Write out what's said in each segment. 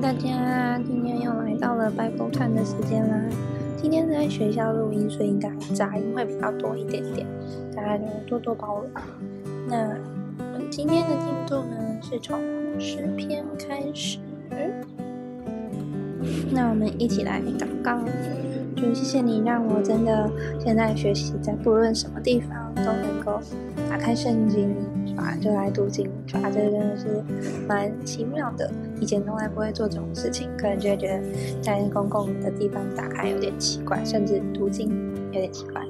大家，今天又来到了白狗团的时间啦。今天在学校录音，所以应该杂音会比较多一点点，大家就多多包容。那我们今天的进度呢，是从诗篇开始。那我们一起来祷告，就谢谢你让我真的现在学习，在不论什么地方都能够打开圣经，啊，就来读经，啊，这真的是蛮奇妙的。以前从来不会做这种事情，可能就会觉得在公共的地方打开有点奇怪，甚至途径有点奇怪。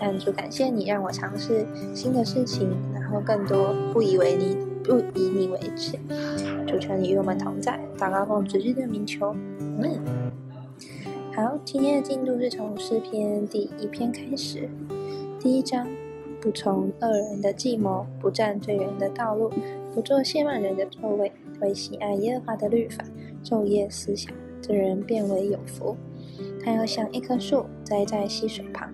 但就感谢你让我尝试新的事情，然后更多不以为你不以你为耻。主求你与我们同在，祷告奉主的名求。嗯，好，今天的进度是从诗篇第一篇开始。第一章，不从恶人的计谋，不占罪人的道路，不做亵慢人的座位，为喜爱耶和华的律法，昼夜思想，这人变为有福。他要像一棵树栽在溪水旁，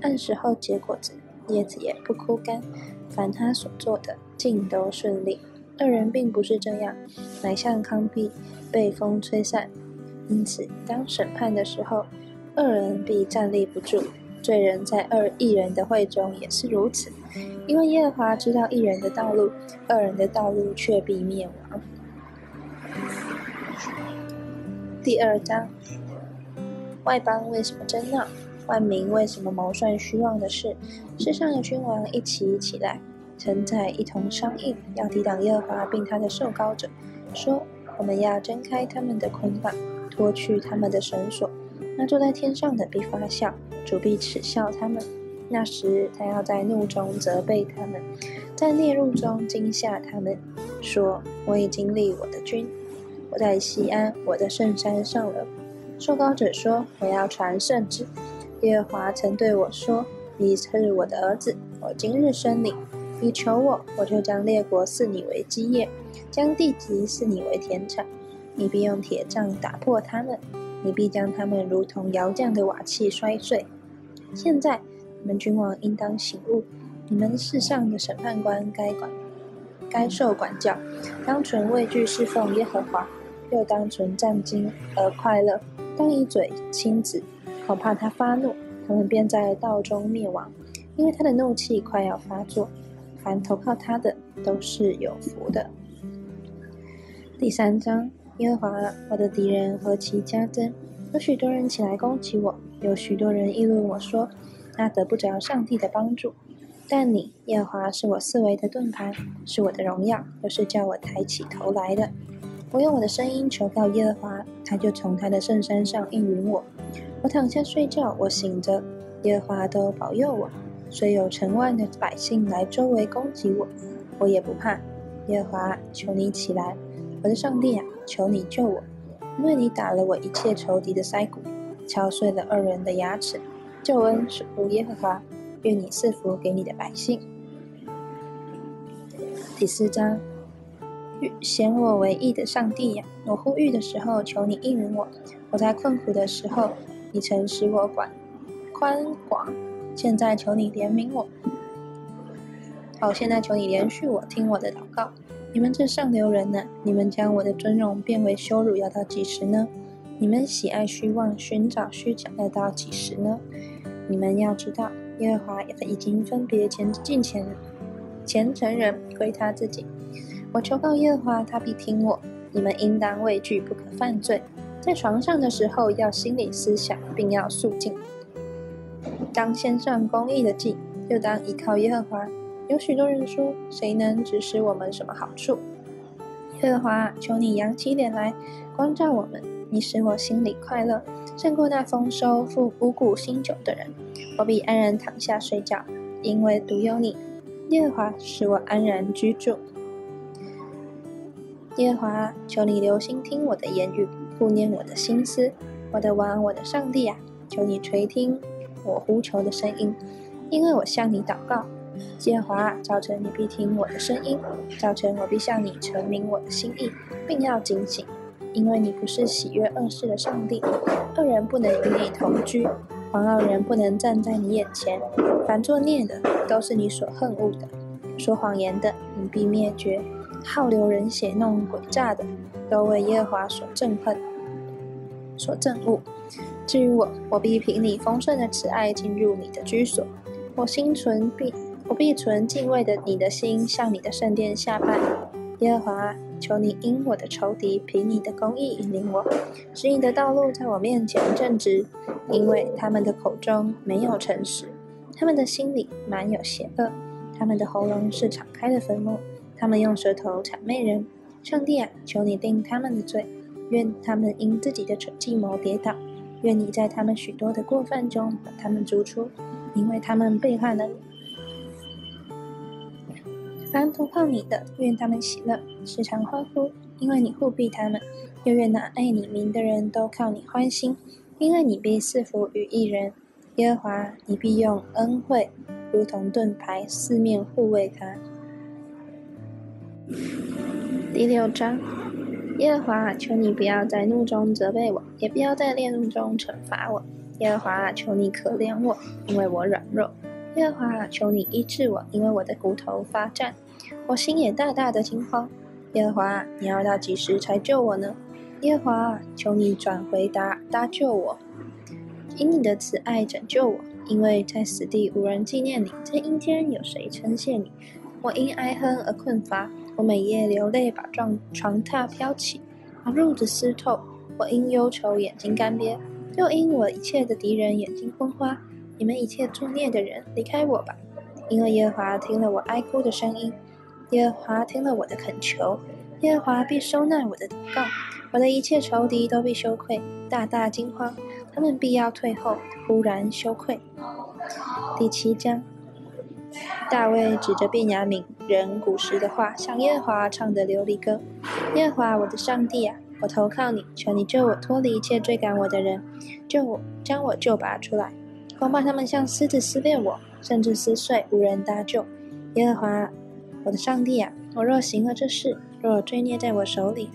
按时候结果子，叶子也不枯干。凡他所做的，尽都顺利。恶人并不是这样，乃像糠秕被风吹散。因此，当审判的时候，恶人必站立不住；罪人在二一人的会中也是如此。因为耶和华知道一人的道路，二人的道路却必灭亡。第二章：外邦为什么争闹？万民为什么谋算虚妄的事？世上的君王一起起来，臣在一同商议，要抵挡耶和华并他的受膏者，说：我们要挣开他们的捆绑。脱去他们的绳索，那坐在天上的必发笑，主必耻笑他们。那时，他要在怒中责备他们，在烈怒中惊吓他们，说：“我已经立我的君，我在西安我的圣山上了。”受膏者说：“我要传圣旨。耶和华曾对我说：‘你是我的儿子，我今日生你。你求我，我就将列国赐你为基业，将地级赐你为田产。’”你必用铁杖打破他们，你必将他们如同窑匠的瓦器摔碎。现在，你们君王应当醒悟，你们世上的审判官该管，该受管教，当存畏惧侍奉耶和华，又当存战惊而快乐，当以嘴亲子，恐怕他发怒，他们便在道中灭亡，因为他的怒气快要发作。凡投靠他的都是有福的。第三章。耶和华，我的敌人何其加增！有许多人起来攻击我，有许多人议论我说：“他得不着上帝的帮助。”但你，耶和华是我四围的盾牌，是我的荣耀，又是叫我抬起头来的。我用我的声音求告耶和华，他就从他的圣山上应允我。我躺下睡觉，我醒着，耶和华都保佑我。虽有成万的百姓来周围攻击我，我也不怕。耶和华，求你起来。我的上帝啊，求你救我，因为你打了我一切仇敌的腮骨，敲碎了二人的牙齿。救恩属乎耶和华，愿你赐福给你的百姓。第四章，显我为义的上帝呀，我呼吁的时候，求你应允我；我在困苦的时候，你曾使我管宽广，现在求你怜悯我。好，现在求你连续我，听我的祷告。你们这上流人呢？你们将我的尊荣变为羞辱，要到几时呢？你们喜爱虚妄，寻找虚假，要到几时呢？你们要知道，耶和华已经分别前进前虔诚人归他自己。我求告耶和华，他必听我。你们应当畏惧，不可犯罪。在床上的时候，要心理思想，并要肃静。当献上公义的祭，又当依靠耶和华。有许多人说：“谁能指使我们什么好处？”耶和华，求你扬起脸来，光照我们。你使我心里快乐，胜过那丰收富五谷新酒的人。我必安然躺下睡觉，因为独有你。耶和华使我安然居住。耶和华，求你留心听我的言语，顾念我的心思。我的王，我的上帝啊，求你垂听我呼求的声音，因为我向你祷告。耶和华，早晨你必听我的声音，早晨我必向你陈明我的心意，并要警醒，因为你不是喜悦恶事的上帝，恶人不能与你同居，狂傲人不能站在你眼前，凡作孽的都是你所恨恶的，说谎言的你必灭绝，好流人血、弄鬼诈的，都为耶和华所憎恨、所憎恶。至于我，我必凭你丰盛的慈爱进入你的居所，我心存必我必存敬畏的你的心，向你的圣殿下拜。耶和华，求你因我的仇敌凭你的公义引领我，使你的道路在我面前正直，因为他们的口中没有诚实，他们的心里满有邪恶，他们的喉咙是敞开的坟墓，他们用舌头谄媚人。上帝啊，求你定他们的罪，愿他们因自己的计谋跌倒，愿你在他们许多的过犯中把他们逐出，因为他们背叛了你。凡投靠你的，愿他们喜乐，时常欢呼，因为你护庇他们；又愿那爱你名的人都靠你欢心，因为你必赐福于一人。耶和华，你必用恩惠如同盾牌，四面护卫他。第六章，耶和华，求你不要在怒中责备我，也不要在烈怒中惩罚我。耶和华，求你可怜我，因为我软弱。耶和华，求你医治我，因为我的骨头发战，我心也大大的惊慌。耶和华，你要到几时才救我呢？耶和华，求你转回答搭救我，以你的慈爱拯救我，因为在死地无人纪念你，在阴间有谁称谢你？我因哀恨而困乏，我每夜流泪把床床榻飘起，把褥子湿透。我因忧愁眼睛干瘪，又因我一切的敌人眼睛昏花。你们一切作孽的人，离开我吧！因为耶和华听了我哀哭的声音，耶和华听了我的恳求，耶和华必收纳我的祷告。我的一切仇敌都必羞愧，大大惊慌，他们必要退后，忽然羞愧。第七章，大卫指着便雅悯人古时的话，向耶和华唱的琉璃歌：耶和华我的上帝啊，我投靠你，求你救我脱离一切追赶我的人，救我，将我救拔出来。恐怕他们像狮子撕裂我，甚至撕碎，无人搭救。耶和华，我的上帝啊，我若行了这事，若罪孽在我手里，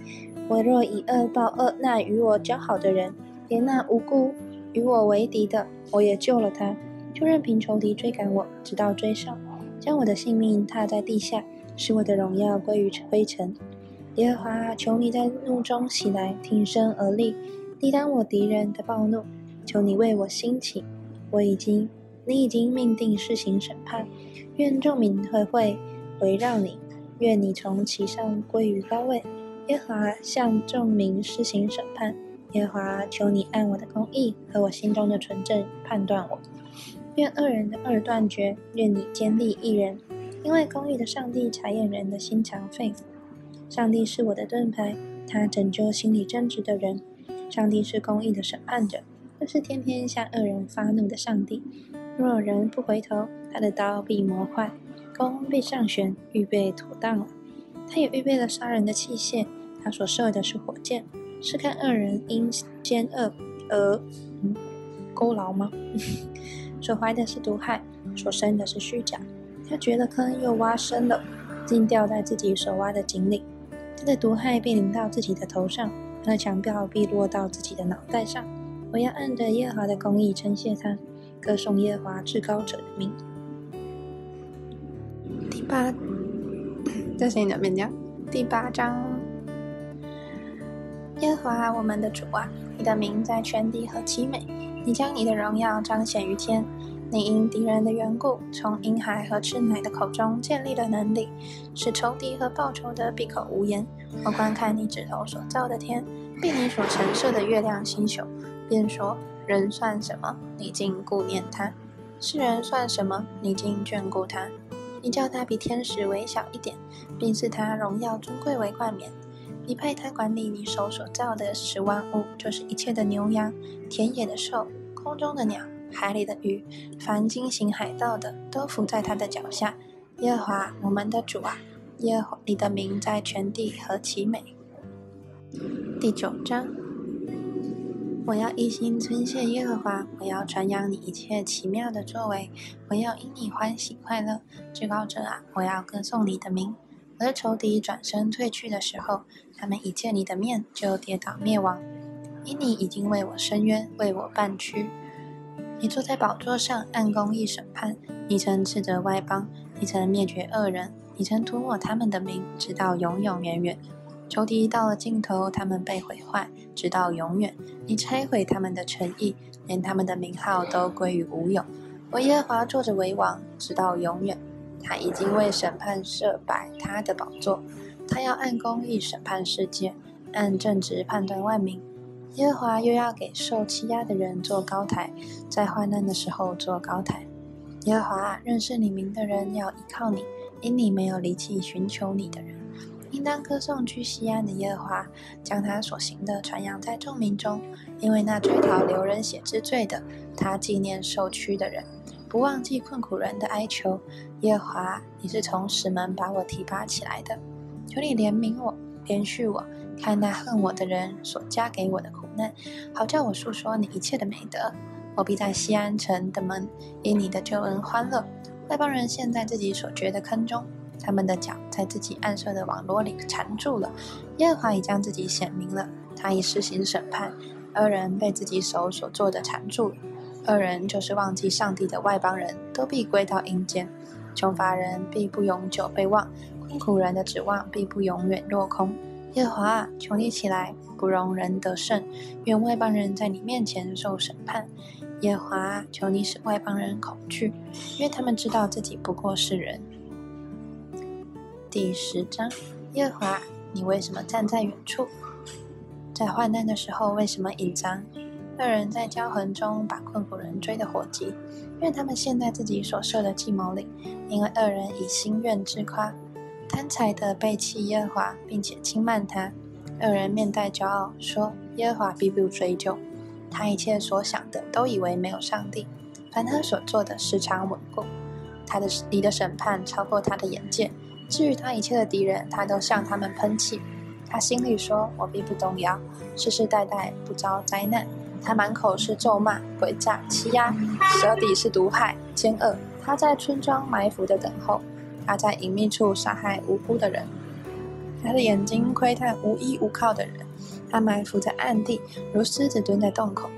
我若以恶报恶，那与我交好的人，连那无辜与我为敌的，我也救了他，就任凭仇敌追赶我，直到追上，将我的性命踏在地下，使我的荣耀归于灰尘。耶和华，求你在怒中起来，挺身而立，抵挡我敌人的暴怒。求你为我兴起。我已经，你已经命定施行审判，愿众民会会围绕你，愿你从其上归于高位。耶和华向众民施行审判，耶和华求你按我的公义和我心中的纯正判断我。愿恶人的恶断绝，愿你坚立一人，因为公义的上帝查验人的心肠肺腑。上帝是我的盾牌，他拯救心里正直的人。上帝是公义的审判者。又是天天向恶人发怒的上帝。若有人不回头，他的刀必磨坏，弓必上旋，预备妥当了。他也预备了杀人的器械，他所射的是火箭，是看恶人因奸恶而嗯勾牢吗？所怀的是毒害，所生的是虚假。他掘了坑又挖深了，竟掉在自己所挖的井里。他的毒害必临到自己的头上，他的强暴必落到自己的脑袋上。我要按着耶和华的公义称谢他，歌颂耶和华至高者的名。第八，在谁那边讲？第八章，耶和华我们的主啊，你的名在全地何其美！你将你的荣耀彰显于天，你因敌人的缘故，从婴孩和吃奶的口中建立了能力，使仇敌和报仇的闭口无言。我观看你指头所造的天，并你所陈设的月亮星宿。便说：“人算什么？你竟顾念他；世人算什么？你竟眷顾他？你叫他比天使微小一点，并赐他荣耀尊贵为冠冕。你派他管理你手所造的十万物，就是一切的牛羊、田野的兽、空中的鸟、海里的鱼，凡经行海盗的，都伏在他的脚下。耶和华我们的主啊，耶和华你的名在全地何其美！”第九章。我要一心称谢耶和华，我要传扬你一切奇妙的作为，我要因你欢喜快乐。至高者啊，我要歌颂你的名。我的仇敌转身退去的时候，他们一见你的面就跌倒灭亡。因你已经为我伸冤，为我办屈。你坐在宝座上按公义审判，你曾斥责外邦，你曾灭绝恶人，你曾涂抹他们的名，直到永永远远。仇敌到了尽头，他们被毁坏，直到永远。你拆毁他们的诚意，连他们的名号都归于无有。我耶和华坐着为王，直到永远。他已经为审判设摆他的宝座，他要按公义审判世界，按正直判断万民。耶和华又要给受欺压的人做高台，在患难的时候做高台。耶和华认识你名的人要依靠你，因你没有离弃寻求你的人。应当歌颂居西安的耶和华，将他所行的传扬在众民中，因为那追讨流人血之罪的，他纪念受屈的人，不忘记困苦人的哀求。耶和华，你是从石门把我提拔起来的，求你怜悯我，怜恤我，看那恨我的人所加给我的苦难，好叫我诉说你一切的美德。我必在西安城的门因你的救恩欢乐。外邦人陷在自己所掘的坑中。他们的脚在自己暗设的网络里缠住了。耶和华已将自己显明了，他已施行审判。二人被自己手所做的缠住了。二人就是忘记上帝的外邦人，都必归到阴间。穷乏人必不永久被忘，困苦人的指望必不永远落空。耶和华，求你起来，不容人得胜。愿外邦人在你面前受审判。耶和华，求你使外邦人恐惧，因为他们知道自己不过是人。第十章，耶和华，你为什么站在远处？在患难的时候，为什么隐藏？二人在骄横中把困苦人追得火急，愿他们陷在自己所设的计谋里，因为二人以心愿自夸，贪财的背弃耶和华，并且轻慢他。二人面带骄傲，说耶和华必不追究。他一切所想的，都以为没有上帝。凡他所做的，时常稳固。他的你的审判超过他的眼界。至于他一切的敌人，他都向他们喷气。他心里说：“我必不动摇，世世代代不遭灾难。”他满口是咒骂、诡诈、欺压，舌底是毒害、奸恶。他在村庄埋伏的等候，他在隐秘处杀害无辜的人。他的眼睛窥探无依无靠的人，他埋伏在暗地，如狮子蹲在洞口。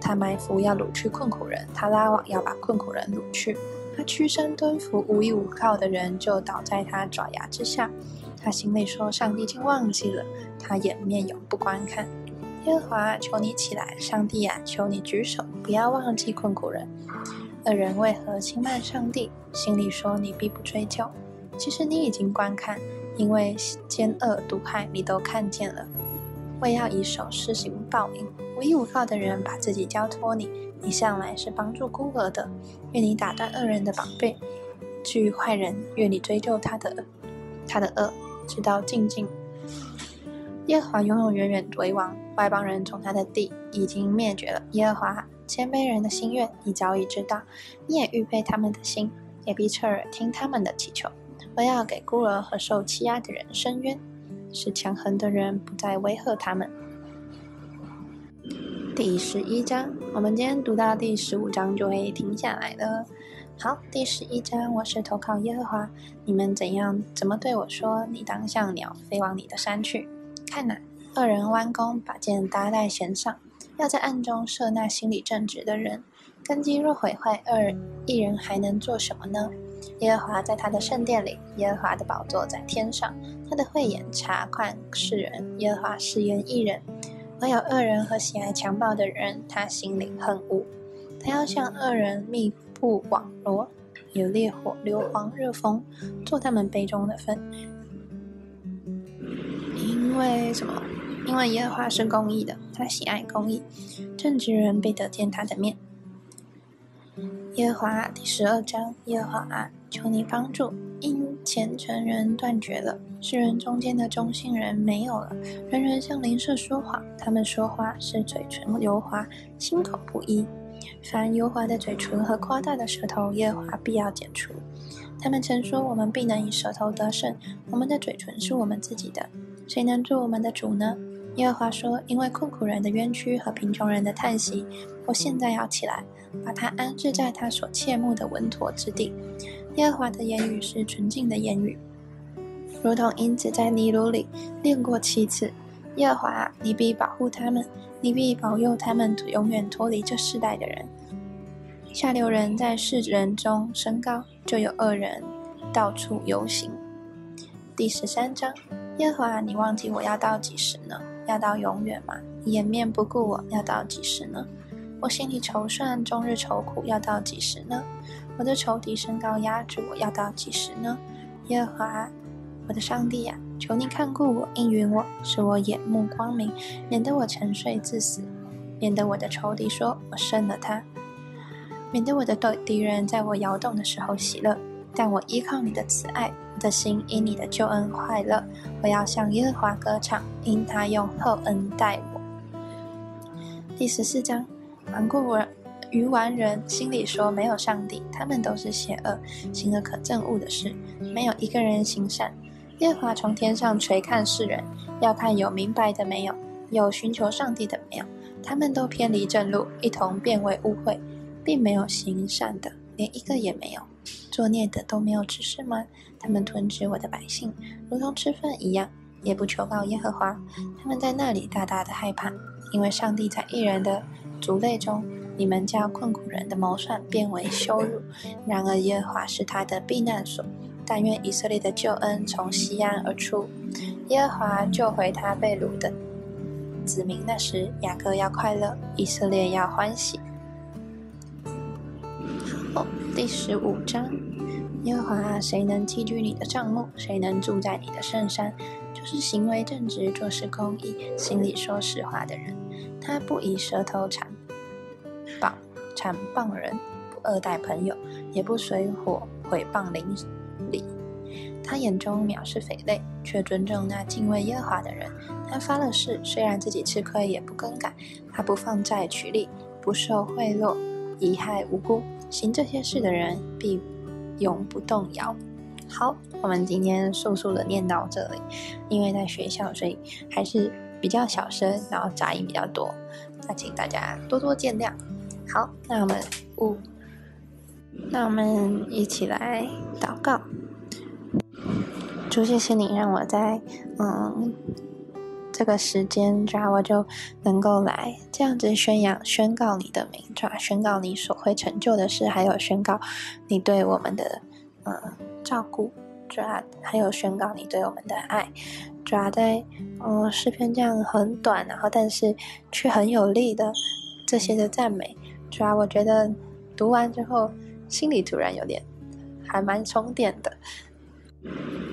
他埋伏要掳去困苦人，他拉网要把困苦人掳去。他屈身蹲伏，无依无靠的人就倒在他爪牙之下。他心里说：“上帝竟忘记了他，掩面永不观看。”耶和华，求你起来！上帝啊，求你举手，不要忘记困苦人。恶人为何轻慢上帝？心里说：“你必不追究。”其实你已经观看，因为奸恶毒害你都看见了。为要以手施行报应，无依无靠的人把自己交托你。你向来是帮助孤儿的，愿你打断恶人的宝贝；至于坏人，愿你追究他的恶他的恶，直到尽尽。耶和华永永远远为王，外邦人从他的地已经灭绝了。耶和华谦卑人的心愿，你早已知道，你也预备他们的心，也必侧耳听他们的祈求。我要给孤儿和受欺压的人伸冤，使强横的人不再威吓他们。第十一章，我们今天读到第十五章就会停下来了。好，第十一章，我是投靠耶和华。你们怎样怎么对我说？你当像鸟飞往你的山去。看哪，二人弯弓，把箭搭在弦上，要在暗中射那心里正直的人。根基若毁坏，二一人还能做什么呢？耶和华在他的圣殿里，耶和华的宝座在天上，他的慧眼察看世人，耶和华试验一人。唯有恶人和喜爱强暴的人，他心里恨恶。他要向恶人密布网罗，有烈火、硫磺、热风，做他们杯中的分。因为什么？因为耶和华是公义的，他喜爱公义，正直人必得见他的面。耶和华第十二章，耶和华求你帮助。因虔诚人断绝了，世人中间的忠心人没有了，人人向邻舍说谎，他们说话是嘴唇油滑，心口不一。凡油滑的嘴唇和夸大的舌头，耶和华必要剪除。他们曾说：“我们必能以舌头得胜，我们的嘴唇是我们自己的，谁能做我们的主呢？”耶和华说：“因为困苦人的冤屈和贫穷人的叹息，我现在要起来，把他安置在他所切慕的稳妥之地。”耶和华的言语是纯净的言语，如同银子在泥炉里炼过七次。耶和华，你必保护他们，你必保佑他们永远脱离这世代的人。下流人在世人中升高，就有恶人到处游行。第十三章，耶和华，你忘记我要到几时呢？要到永远吗？掩面不顾我要到几时呢？我心里筹算，终日愁苦，要到几时呢？我的仇敌身高压制我，要到几时呢？耶和华，我的上帝呀，求你看顾我，应允我，使我眼目光明，免得我沉睡致死，免得我的仇敌说我胜了他，免得我的敌敌人在我摇动的时候喜乐。但我依靠你的慈爱，的心因你的救恩快乐。我要向耶和华歌唱，因他用厚恩待我。第十四章。顽固人、愚顽人心里说：“没有上帝，他们都是邪恶，行了可憎恶的事，没有一个人行善。”耶和华从天上垂看世人，要看有明白的没有，有寻求上帝的没有。他们都偏离正路，一同变为污秽，并没有行善的，连一个也没有。作孽的都没有知识吗？他们吞吃我的百姓，如同吃饭一样，也不求告耶和华。他们在那里大大的害怕，因为上帝在一人的。族类中，你们将困苦人的谋算变为羞辱；然而耶和华是他的避难所。但愿以色列的救恩从西安而出，耶和华救回他被掳的子民。那时，雅各要快乐，以色列要欢喜。第十五章，耶和华，谁能寄居你的帐幕？谁能住在你的圣山？就是行为正直、做事公义、心里说实话的人。他不以舌头缠谤缠谤人，不恶待朋友，也不随火毁谤邻里。他眼中藐视匪类，却尊重那敬畏耶和华的人。他发了誓，虽然自己吃亏，也不更改。他不放债取利，不受贿赂，贻害无辜。行这些事的人，必永不动摇。好，我们今天速速的念到这里，因为在学校，所以还是。比较小声，然后杂音比较多，那请大家多多见谅。好，那我们五，那我们一起来祷告。主，谢谢你让我在嗯这个时间，主要我就能够来这样子宣扬、宣告你的名，主要宣告你所会成就的事，还有宣告你对我们的嗯照顾，主要还有宣告你对我们的爱。主要在，嗯，诗篇这样很短，然后但是却很有力的这些的赞美，主要我觉得读完之后，心里突然有点还蛮充电的。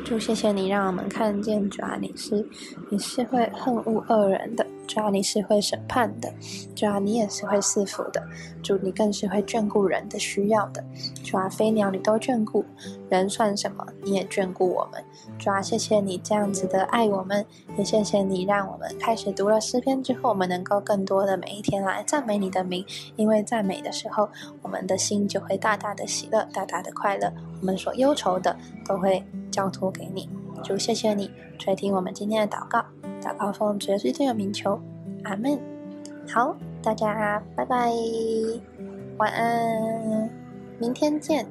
就谢谢你让我们看见，主要你是你是会恨恶恶人的。主要你是会审判的，主要你也是会赐福的，主你更是会眷顾人的需要的。主要飞鸟你都眷顾，人算什么？你也眷顾我们。主要谢谢你这样子的爱我们，也谢谢你让我们开始读了诗篇之后，我们能够更多的每一天来赞美你的名，因为赞美的时候，我们的心就会大大的喜乐，大大的快乐。我们所忧愁的都会交托给你。就谢谢你垂听我们今天的祷告。祷告奉主耶稣的名求，阿门。好，大家拜拜，晚安，明天见。